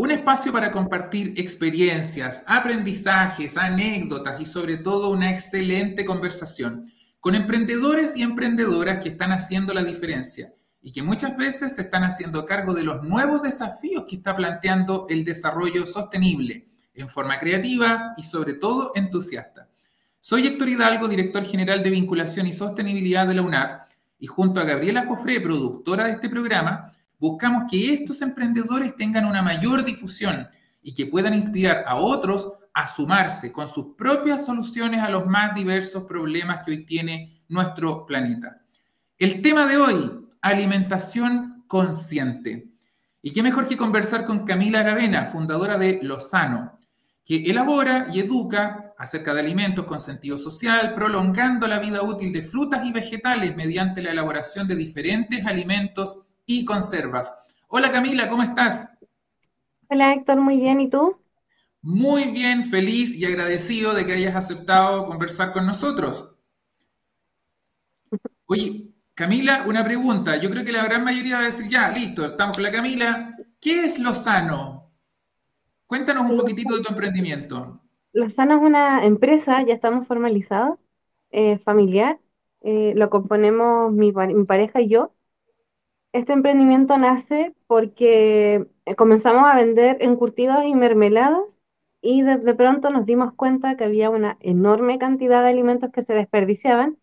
Un espacio para compartir experiencias, aprendizajes, anécdotas y sobre todo una excelente conversación con emprendedores y emprendedoras que están haciendo la diferencia y que muchas veces se están haciendo cargo de los nuevos desafíos que está planteando el desarrollo sostenible en forma creativa y sobre todo entusiasta. Soy Héctor Hidalgo, director general de vinculación y sostenibilidad de la UNAP y junto a Gabriela Cofré, productora de este programa, buscamos que estos emprendedores tengan una mayor difusión y que puedan inspirar a otros a sumarse con sus propias soluciones a los más diversos problemas que hoy tiene nuestro planeta. El tema de hoy, alimentación consciente. Y qué mejor que conversar con Camila Gavena, fundadora de Lozano, que elabora y educa acerca de alimentos con sentido social, prolongando la vida útil de frutas y vegetales mediante la elaboración de diferentes alimentos y conservas. Hola Camila, ¿cómo estás? Hola Héctor, muy bien, ¿y tú? Muy bien, feliz y agradecido de que hayas aceptado conversar con nosotros. Oye, Camila, una pregunta. Yo creo que la gran mayoría va a decir, ya, listo, estamos con la Camila. ¿Qué es Lozano? Cuéntanos un poquitito de tu emprendimiento. Lozano es una empresa, ya estamos formalizados, eh, familiar. Eh, lo componemos mi pareja y yo. Este emprendimiento nace porque eh, comenzamos a vender encurtidos y mermeladas y de, pronto nos dimos cuenta que había una enorme cantidad de alimentos que se desperdiciaban.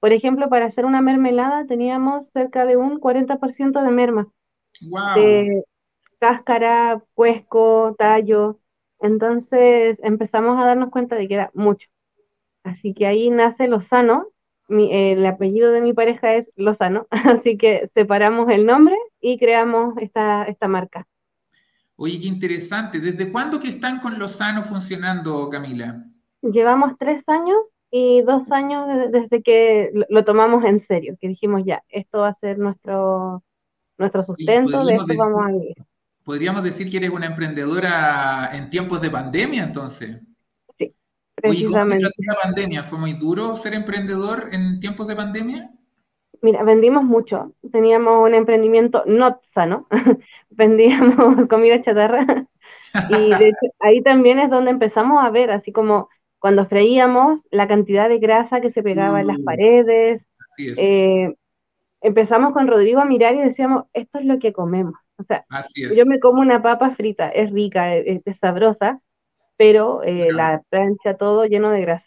Por ejemplo, para hacer una mermelada teníamos cerca de un 40% de merma. De cáscara, cuesco, tallo. Entonces empezamos a darnos cuenta de que era mucho. Así que ahí nace Lozano, el apellido de mi pareja es Lozano, así que separamos el nombre y creamos esta, esta marca. Oye, qué interesante. ¿Desde cuándo que están con Lozano funcionando, Camila? Llevamos tres años y dos años desde que lo tomamos en serio, que dijimos ya, esto va a ser nuestro, nuestro sustento, de esto vamos a vivir. Podríamos decir que eres una emprendedora en tiempos de pandemia, entonces. Oye, ¿cómo te la pandemia? ¿Fue muy duro ser emprendedor en tiempos de pandemia? Mira, vendimos mucho. Teníamos un emprendimiento no sano. Vendíamos comida chatarra. y de hecho, ahí también es donde empezamos a ver, así como cuando freíamos, la cantidad de grasa que se pegaba en las uh, paredes. Así es. Eh, empezamos con Rodrigo a mirar y decíamos, esto es lo que comemos. O sea, yo me como una papa frita, es rica, es sabrosa, pero eh, la plancha todo lleno de grasa.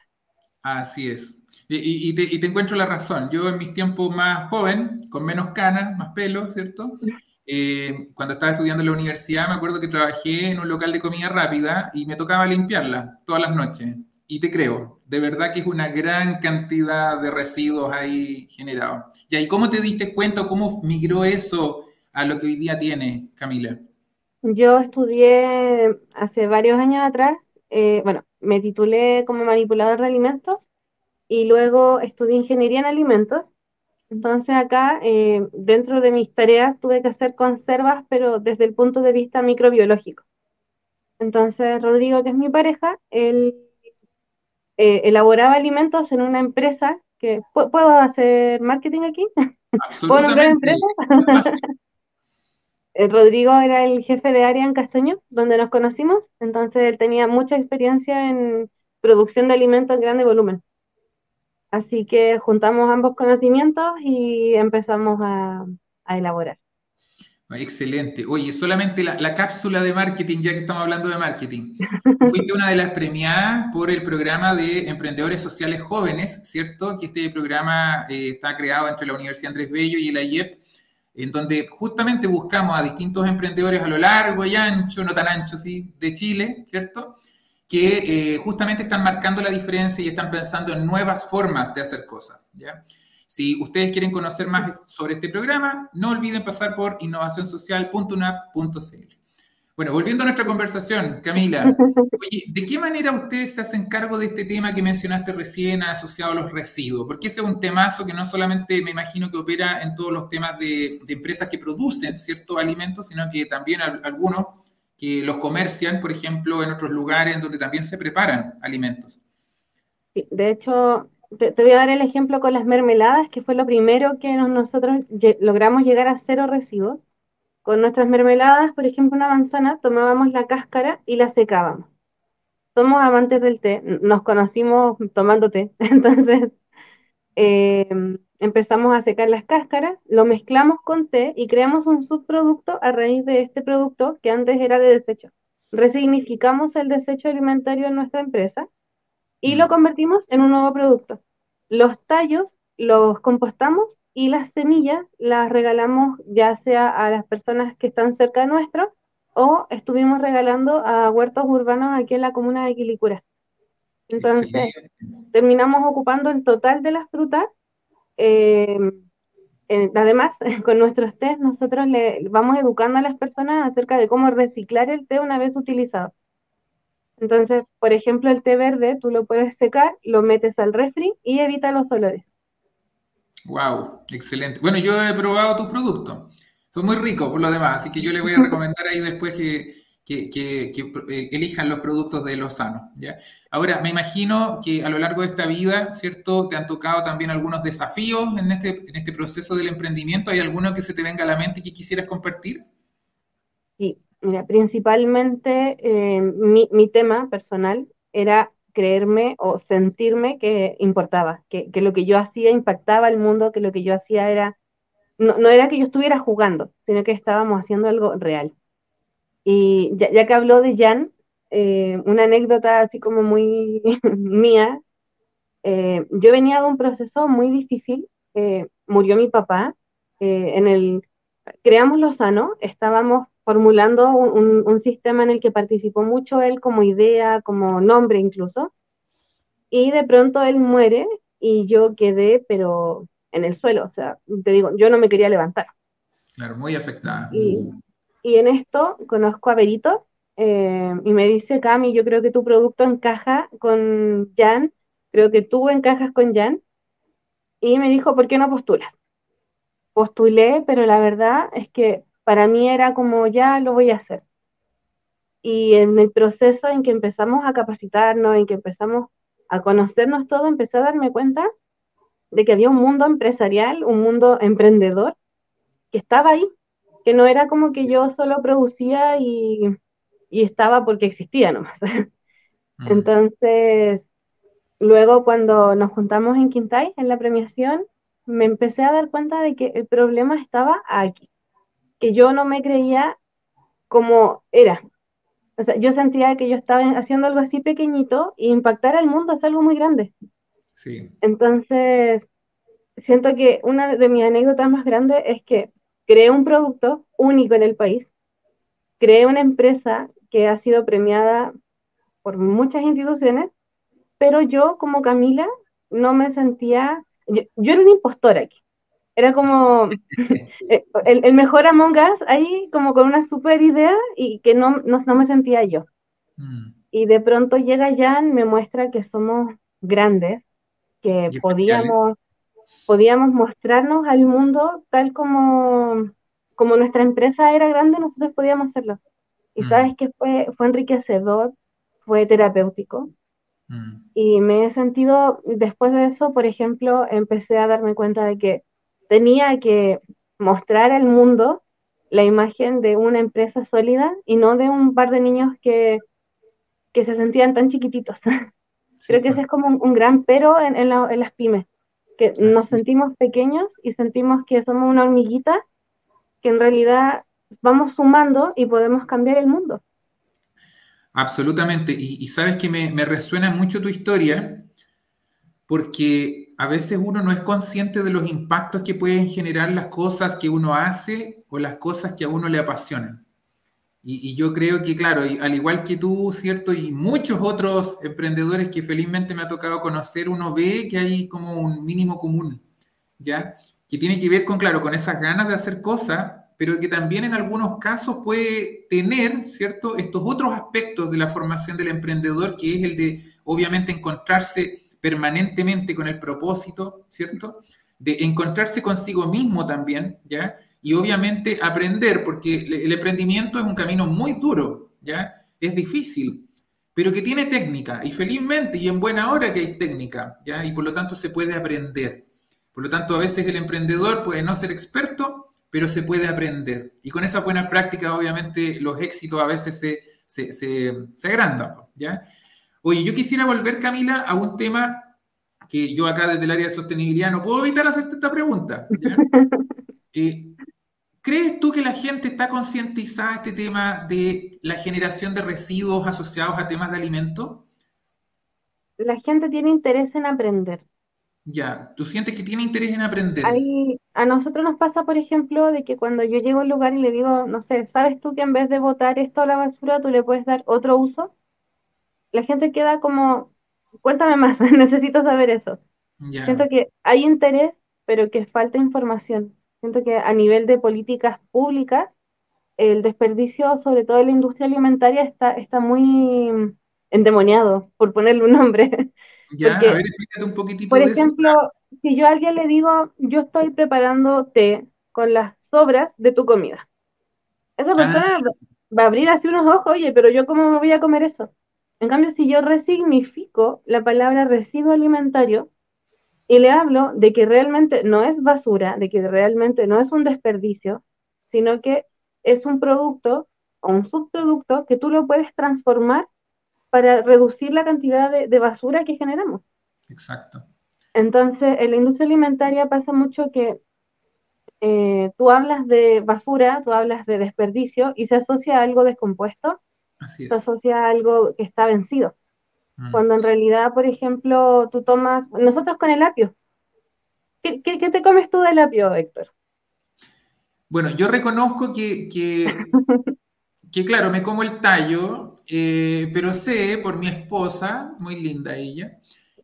Así es. Y, te, encuentro la razón. Yo en mis tiempos más joven, con menos canas, más pelo, ¿cierto? Eh, cuando estaba estudiando en la universidad, me acuerdo que trabajé en un local de comida rápida y me tocaba limpiarla todas las noches. Y te creo, de verdad que es una gran cantidad de residuos ahí generados. ¿Y ahí cómo te diste cuenta, cómo migró eso a lo que hoy día tiene, Camila? Yo estudié hace varios años atrás, eh, bueno, me titulé como manipulador de alimentos y luego estudié ingeniería en alimentos. Entonces acá, eh, dentro de mis tareas, tuve que hacer conservas, pero desde el punto de vista microbiológico. Entonces, Rodrigo, que es mi pareja, él eh, elaboraba alimentos en una empresa que... ¿Puedo hacer marketing aquí? ¿Puedo nombrar empresa? Eh, Rodrigo era el jefe de área en Castaño, donde nos conocimos, entonces él tenía mucha experiencia en producción de alimentos en grande volumen. Así que juntamos ambos conocimientos y empezamos a, elaborar. Excelente. Oye, solamente la, cápsula de marketing, ya que estamos hablando de marketing. Fuiste una de las premiadas por el programa de Emprendedores Sociales Jóvenes, ¿cierto? Que este programa eh, está creado entre la Universidad Andrés Bello y el IEP en donde justamente buscamos a distintos emprendedores a lo largo y ancho, no tan ancho, sí, de Chile, ¿cierto? Que eh, justamente están marcando la diferencia y están pensando en nuevas formas de hacer cosas, ¿ya? Si ustedes quieren conocer más sobre este programa, no olviden pasar por innovacionsocial.unap.cl. Bueno, volviendo a nuestra conversación, Camila, oye, ¿de qué manera ustedes se hacen cargo de este tema que mencionaste recién asociado a los residuos? Porque ese es un temazo que no solamente me imagino que opera en todos los temas de, empresas que producen ciertos alimentos, sino que también algunos que los comercian, por ejemplo, en otros lugares donde también se preparan alimentos. Sí, de hecho, te, voy a dar el ejemplo con las mermeladas, que fue lo primero que nosotros logramos llegar a cero residuos con nuestras mermeladas, por ejemplo, una manzana, tomábamos la cáscara y la secábamos. Somos amantes del té, nos conocimos tomando té, entonces em, empezamos a secar las cáscaras, lo mezclamos con té y creamos un subproducto a raíz de este producto que antes era de desecho. Resignificamos el desecho alimentario en nuestra empresa y lo convertimos en un nuevo producto. Los tallos los compostamos y las semillas las regalamos ya sea a las personas que están cerca nuestro o estuvimos regalando a huertos urbanos aquí en la comuna de Quilicura. Entonces, terminamos ocupando el total de las frutas. Eh, además, con nuestros test, nosotros le vamos educando a las personas acerca de cómo reciclar el té una vez utilizado. Entonces, por ejemplo, el té verde tú lo puedes secar, lo metes al refri y evita los olores. Wow, excelente. Bueno, yo he probado tus productos. Son muy ricos por lo demás, así que yo le voy a recomendar ahí después que, eh, elijan los productos de Lozano. ¿ya? Ahora, me imagino que a lo largo de esta vida, ¿cierto? Te han tocado también algunos desafíos en este, en este proceso del emprendimiento. ¿Hay alguno que se te venga a la mente y que quisieras compartir? Sí, mira, principalmente eh, mi, mi tema personal era creerme o sentirme que importaba, que, lo que yo hacía impactaba al mundo, que lo que yo hacía era, no, era que yo estuviera jugando, sino que estábamos haciendo algo real. Y ya, que habló de Jan, eh, una anécdota así como muy mía, eh, yo venía de un proceso muy difícil, eh, murió mi papá, en el, creamos Lozano, estábamos formulando un, sistema en el que participó mucho él como idea, como nombre incluso, y de pronto él muere y yo quedé, pero en el suelo, o sea, te digo, yo no me quería levantar. Claro, muy afectada. Y, en esto conozco a Berito eh, y me dice, Cami, yo creo que tu producto encaja con Jan, creo que tú encajas con Jan, y me dijo, ¿por qué no postulas? Postulé, pero la verdad es que para mí era como ya lo voy a hacer. Y en el proceso en que empezamos a capacitarnos, en que empezamos a conocernos todo, empecé a darme cuenta de que había un mundo empresarial, un mundo emprendedor que estaba ahí, que no era como que yo solo producía y, estaba porque existía nomás. Mm. Entonces, luego cuando nos juntamos en Quintay, en la premiación, me empecé a dar cuenta de que el problema estaba aquí que yo no me creía como era. O sea, yo sentía que yo estaba haciendo algo así pequeñito y impactar al mundo es algo muy grande. Sí. Entonces, siento que una de mis anécdotas más grandes es que creé un producto único en el país, creé una empresa que ha sido premiada por muchas instituciones, pero yo como Camila no me sentía, yo, yo era una impostora aquí. Era como eh, el, mejor Among Us ahí, como con una super idea y que no, no, me sentía yo. Mm. Y de pronto llega Jan, me muestra que somos grandes, que podíamos, podíamos mostrarnos al mundo tal como, como nuestra empresa era grande, nosotros podíamos hacerlo. Y mm. sabes que fue, fue enriquecedor, fue terapéutico. Mm. Y me he sentido, después de eso, por ejemplo, empecé a darme cuenta de que tenía que mostrar al mundo la imagen de una empresa sólida y no de un par de niños que, que se sentían tan chiquititos. Creo que ese es como un, gran pero en, en, las pymes, que nos sentimos pequeños y sentimos que somos una hormiguita que en realidad vamos sumando y podemos cambiar el mundo. Absolutamente. Y, sabes que me, me, resuena mucho tu historia, porque a veces uno no es consciente de los impactos que pueden generar las cosas que uno hace o las cosas que a uno le apasionan. Y, yo creo que, claro, al igual que tú, ¿cierto? Y muchos otros emprendedores que felizmente me ha tocado conocer, uno ve que hay como un mínimo común, ¿ya? Que tiene que ver con, claro, con esas ganas de hacer cosas pero que también en algunos casos puede tener, ¿cierto?, estos otros aspectos de la formación del emprendedor, que es el de, obviamente, encontrarse permanentemente con el propósito, ¿cierto?, de encontrarse consigo mismo también, ¿ya? Y obviamente aprender, porque el emprendimiento es un camino muy duro, ¿ya? Es difícil, pero que tiene técnica, y felizmente y en buena hora que hay técnica, ¿ya? Y por lo tanto se puede aprender. Por lo tanto, a veces el emprendedor puede no ser experto, pero se puede aprender. Y con esa buena práctica, obviamente, los éxitos a veces se, se, se, agrandan. ¿ya? Oye, yo quisiera volver, Camila, a un tema que yo acá desde el área de sostenibilidad no puedo evitar hacerte esta pregunta. Eh, ¿Crees tú que la gente está concientizada este tema de la generación de residuos asociados a temas de alimentos? La gente tiene interés en aprender. Ya, ¿tú sientes que tiene interés en aprender? a nosotros nos pasa, por ejemplo, de que cuando yo llego al lugar y le digo, no sé, ¿sabes tú que en vez de botar esto a la basura, tú le puedes dar otro uso? La gente queda como, cuéntame más, necesito saber eso. Siento que hay interés, pero que falta información. Siento que a nivel de políticas públicas, el desperdicio, sobre todo en la industria alimentaria, está, está muy endemoniado, por ponerle un nombre. Ya, a ver, explícate un poquitito Por ejemplo, si yo a alguien le digo, yo estoy preparando té con las sobras de tu comida, esa ah. persona va a abrir así unos ojos, oye, pero yo cómo me voy a comer eso. En cambio, si yo resignifico la palabra residuo alimentario y le hablo de que realmente no es basura, de que realmente no es un desperdicio, sino que es un producto o un subproducto que tú lo puedes transformar para reducir la cantidad de, basura que generamos. Exacto. Entonces, en la industria alimentaria pasa mucho que eh, tú hablas de basura, tú hablas de desperdicio y se asocia a algo descompuesto, se asocia a algo que está vencido. Mm. Cuando en realidad, por ejemplo, tú tomas, nosotros con el apio, ¿qué, te comes tú del apio, Héctor? Bueno, yo reconozco que, que, que claro, me como el tallo, eh, pero sé por mi esposa, muy linda ella,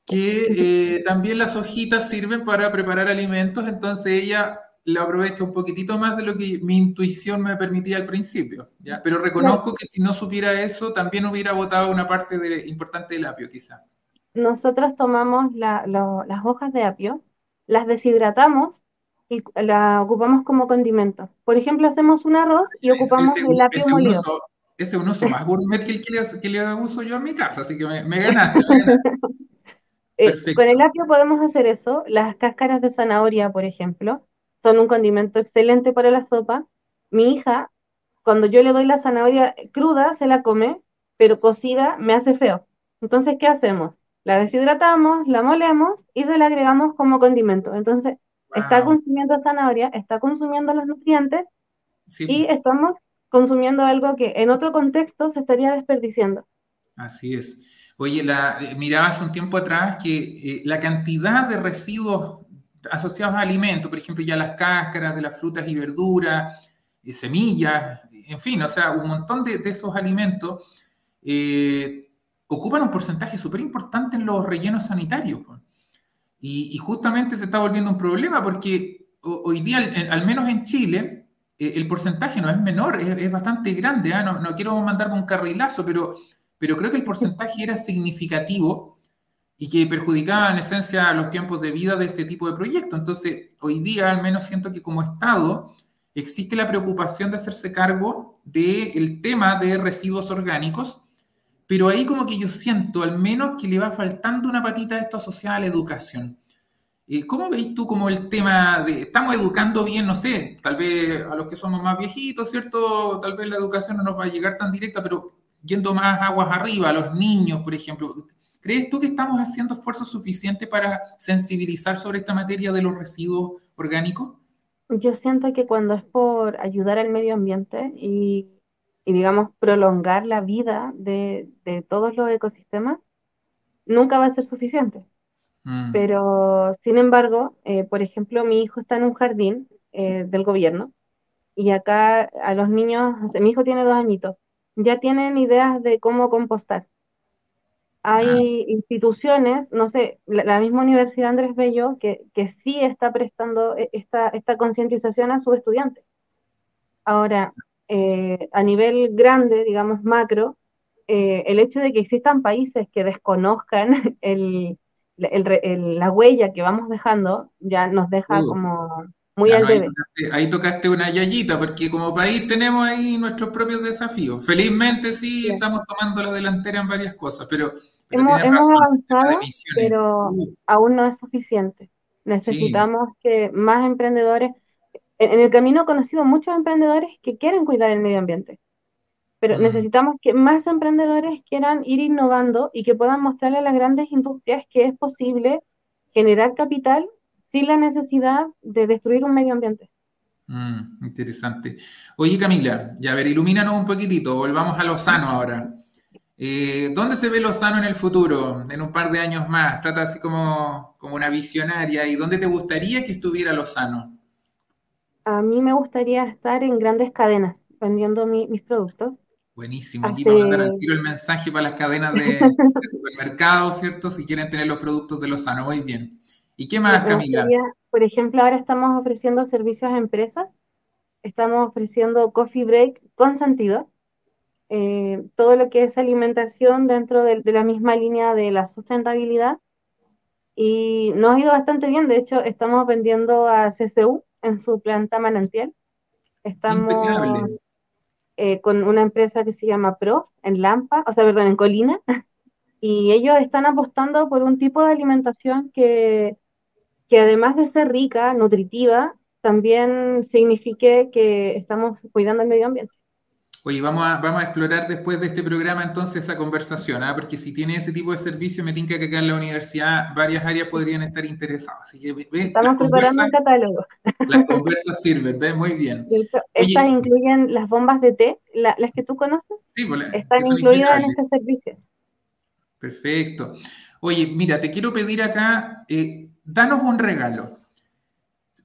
que eh, también las hojitas sirven para preparar alimentos, entonces ella lo aprovecha un poquitito más de lo que mi intuición me permitía al principio, ¿ya? Pero reconozco que si no supiera eso, también hubiera botado una parte de, importante del apio, quizá. Nosotros tomamos las hojas de apio, las deshidratamos y la ocupamos como condimento. Por ejemplo, hacemos un arroz y ocupamos el apio molido ese es un uso más gourmet que el que le, uso yo en mi casa, así que me, ganaste. Eh, con el apio podemos hacer eso. Las cáscaras de zanahoria, por ejemplo, son un condimento excelente para la sopa. Mi hija, cuando yo le doy la zanahoria cruda, se la come, pero cocida me hace feo. Entonces, ¿qué hacemos? La deshidratamos, la molemos y se la agregamos como condimento. Entonces, está consumiendo zanahoria, está consumiendo los nutrientes y estamos consumiendo algo que en otro contexto se estaría desperdiciando. Así es. Oye, la, eh, miraba hace un tiempo atrás que eh, la cantidad de residuos asociados a alimentos, por ejemplo, ya las cáscaras de las frutas y verduras, eh, semillas, en fin, o sea, un montón de, esos alimentos ocupan un porcentaje súper importante en los rellenos sanitarios. Y, justamente se está volviendo un problema porque hoy día, al menos en Chile, eh, el porcentaje no es menor, es, bastante grande. ¿ah? No, no, quiero mandarme un carrilazo, pero, pero creo que el porcentaje era significativo y que perjudicaba en esencia los tiempos de vida de ese tipo de proyectos. Entonces, hoy día al menos siento que como Estado existe la preocupación de hacerse cargo del tema de residuos orgánicos, pero ahí como que yo siento al menos que le va faltando una patita de esto asociada a la educación. Eh, ¿Cómo veis tú como el tema de, estamos educando bien, no sé, tal vez a los que somos más viejitos, ¿cierto? Tal vez la educación no nos va a llegar tan directa, pero yendo más aguas arriba, a los niños, por ejemplo, ¿crees tú que estamos haciendo esfuerzo suficiente para sensibilizar sobre esta materia de los residuos orgánicos? Yo siento que cuando es por ayudar al medio ambiente y, digamos, prolongar la vida de todos los ecosistemas, nunca va a ser suficiente Mm. Pero, sin embargo, eh, por ejemplo, mi hijo está en un jardín eh, del gobierno y acá a los niños, mi hijo tiene dos añitos, ya tienen ideas de cómo compostar. Hay ah. instituciones, no sé, la, misma Universidad Andrés Bello, que, que sí está prestando e, esta, esta concientización a sus estudiantes. Ahora, eh, a nivel grande, digamos macro, eh, el hecho de que existan países que desconozcan el, la huella que vamos dejando ya nos deja uh. como muy al ahí, tocaste, ahí tocaste una yayita, porque como país tenemos ahí nuestros propios desafíos. Felizmente sí, estamos tomando la delantera en varias cosas, pero, hemos, avanzado, pero uh. aún no es suficiente. Necesitamos que más emprendedores, en, el camino he conocido muchos emprendedores que quieren cuidar el medio ambiente, pero necesitamos que más emprendedores quieran ir innovando y que puedan mostrarle a las grandes industrias que es posible generar capital sin la necesidad de destruir un medio ambiente. Mm, interesante. Oye, Camila, ya a ver, ilumínanos un poquitito, volvamos a Lozano ahora. Eh, ¿Dónde se ve Lozano en el futuro, en un par de años más? Trata así como, como una visionaria. ¿Y dónde te gustaría que estuviera Lozano? A mí me gustaría estar en grandes cadenas vendiendo mis productos. Buenísimo. Aquí vamos a mandar al tiro el mensaje para las cadenas de, de supermercados, ¿cierto? Si quieren tener los productos de Lozano. Muy bien. ¿Y qué más, Camila? por ejemplo, ahora estamos ofreciendo servicios a empresas. Estamos ofreciendo coffee break con sentido. Eh, todo lo que es alimentación dentro de, la misma línea de la sustentabilidad. Y nos ha ido bastante bien. De hecho, estamos vendiendo a CCU en su planta manantial. Estamos eh, con una empresa que se llama Pro en Lampa, o sea, perdón, en Colina. Y ellos están apostando por un tipo de alimentación que que además de ser rica, nutritiva, también signifique que estamos cuidando el medio ambiente. Oye, vamos a, vamos a explorar después de este programa entonces esa conversación, ¿ah? porque si tiene ese tipo de servicio, me tinca que acá en la universidad varias áreas podrían estar interesadas. Así que, Estamos preparando un catálogo. Las conversas sirven, ¿ves? Muy bien. estas incluyen las bombas de té, las que tú conoces. Sí, pues, están incluidas en este servicio. Perfecto. Oye, mira, te quiero pedir acá, eh, danos un regalo.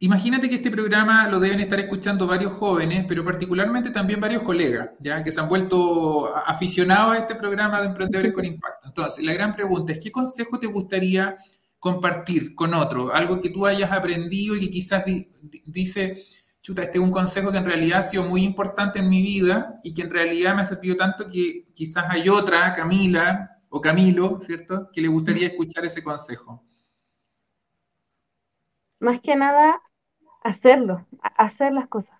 Imagínate que este programa lo deben estar escuchando varios jóvenes, pero particularmente también varios colegas, ya que se han vuelto aficionados a este programa de Emprendedores con Impacto. Entonces, la gran pregunta es, ¿qué consejo te gustaría compartir con otro? Algo que tú hayas aprendido y que quizás dice, chuta, este es un consejo que en realidad ha sido muy importante en mi vida y que en realidad me ha servido tanto que quizás hay otra, Camila o Camilo, ¿cierto?, que le gustaría escuchar ese consejo más que nada, hacerlo, hacer las cosas.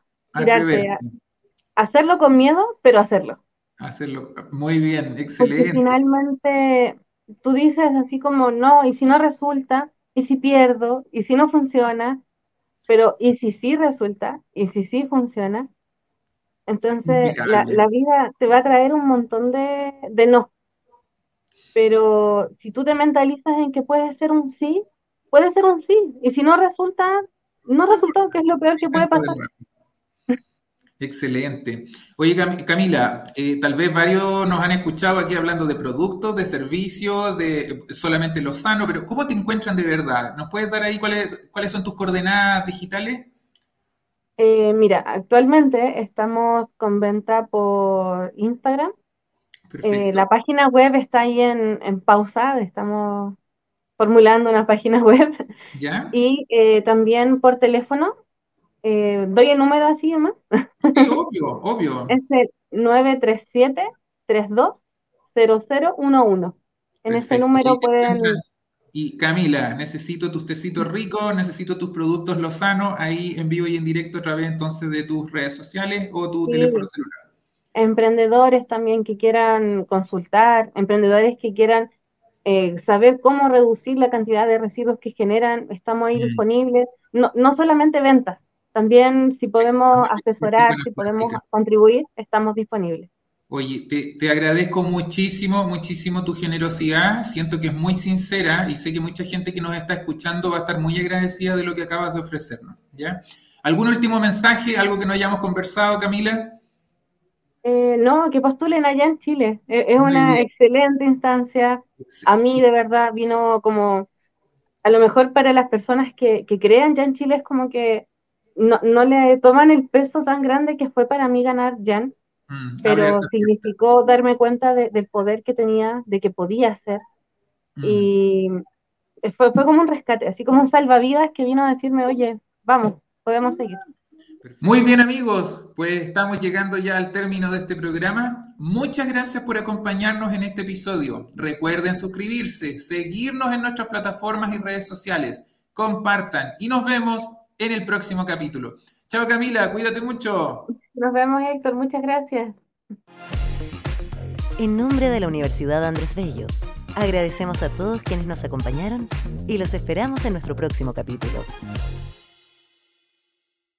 hacerlo con miedo, pero hacerlo. Hacerlo, muy bien, excelente. Porque finalmente tú dices así como, no, y si no resulta, y si pierdo, y si no funciona, pero y si sí resulta, y si sí funciona, entonces la, vida te va a traer un montón de, de no. Pero si tú te mentalizas en que puede ser un sí, puede ser un sí. Y si no resulta, no resulta, que es lo peor que puede pasar. Excelente. Oye, Camila, eh, tal vez varios nos han escuchado aquí hablando de productos, de servicios, de solamente lo sano, pero ¿cómo te encuentran de verdad? ¿Nos puedes dar ahí cuáles, cuáles son tus coordenadas digitales? Eh, mira, actualmente estamos con venta por Instagram. Eh, la página web está ahí en, en pausa, estamos formulando una página web. Y eh, también por teléfono. Eh, ¿Doy el número así más? Sí, obvio, obvio. Es el 937-320011. En ese número pueden... Y Camila, necesito tus tecitos ricos, necesito tus productos Lozano, ahí en vivo y en directo a través entonces de tus redes sociales o tu teléfono celular. Emprendedores también que quieran consultar, emprendedores que quieran eh, saber cómo reducir la cantidad de residuos que generan, estamos ahí mm. disponibles, no, no solamente ventas, también si podemos asesorar, si podemos contribuir, estamos disponibles. Oye, te, te, agradezco muchísimo, muchísimo tu generosidad. Siento que es muy sincera y sé que mucha gente que nos está escuchando va a estar muy agradecida de lo que acabas de ofrecernos. ¿ya? ¿Algún último mensaje, algo que no hayamos conversado, Camila? Eh, no, que postulen allá en Chile. E, es una excelente instancia. A mí, de verdad, vino como, a lo mejor para las personas que, crean ya en Chile es como que no, le toman el peso tan grande que fue para mí ganar Jan, mm, pero significó darme cuenta del poder que tenía, de que podía hacer. Mm. Y fue, fue como un rescate, así como un salvavidas que vino a decirme, oye, vamos, podemos seguir. Muy bien amigos, pues estamos llegando ya al término de este programa. Muchas gracias por acompañarnos en este episodio. Recuerden suscribirse, seguirnos en nuestras plataformas y redes sociales, compartan y nos vemos en el próximo capítulo. Chao Camila, cuídate mucho. Nos vemos Héctor, muchas gracias. En nombre de la Universidad Andrés Bello, agradecemos a todos quienes nos acompañaron y los esperamos en nuestro próximo capítulo.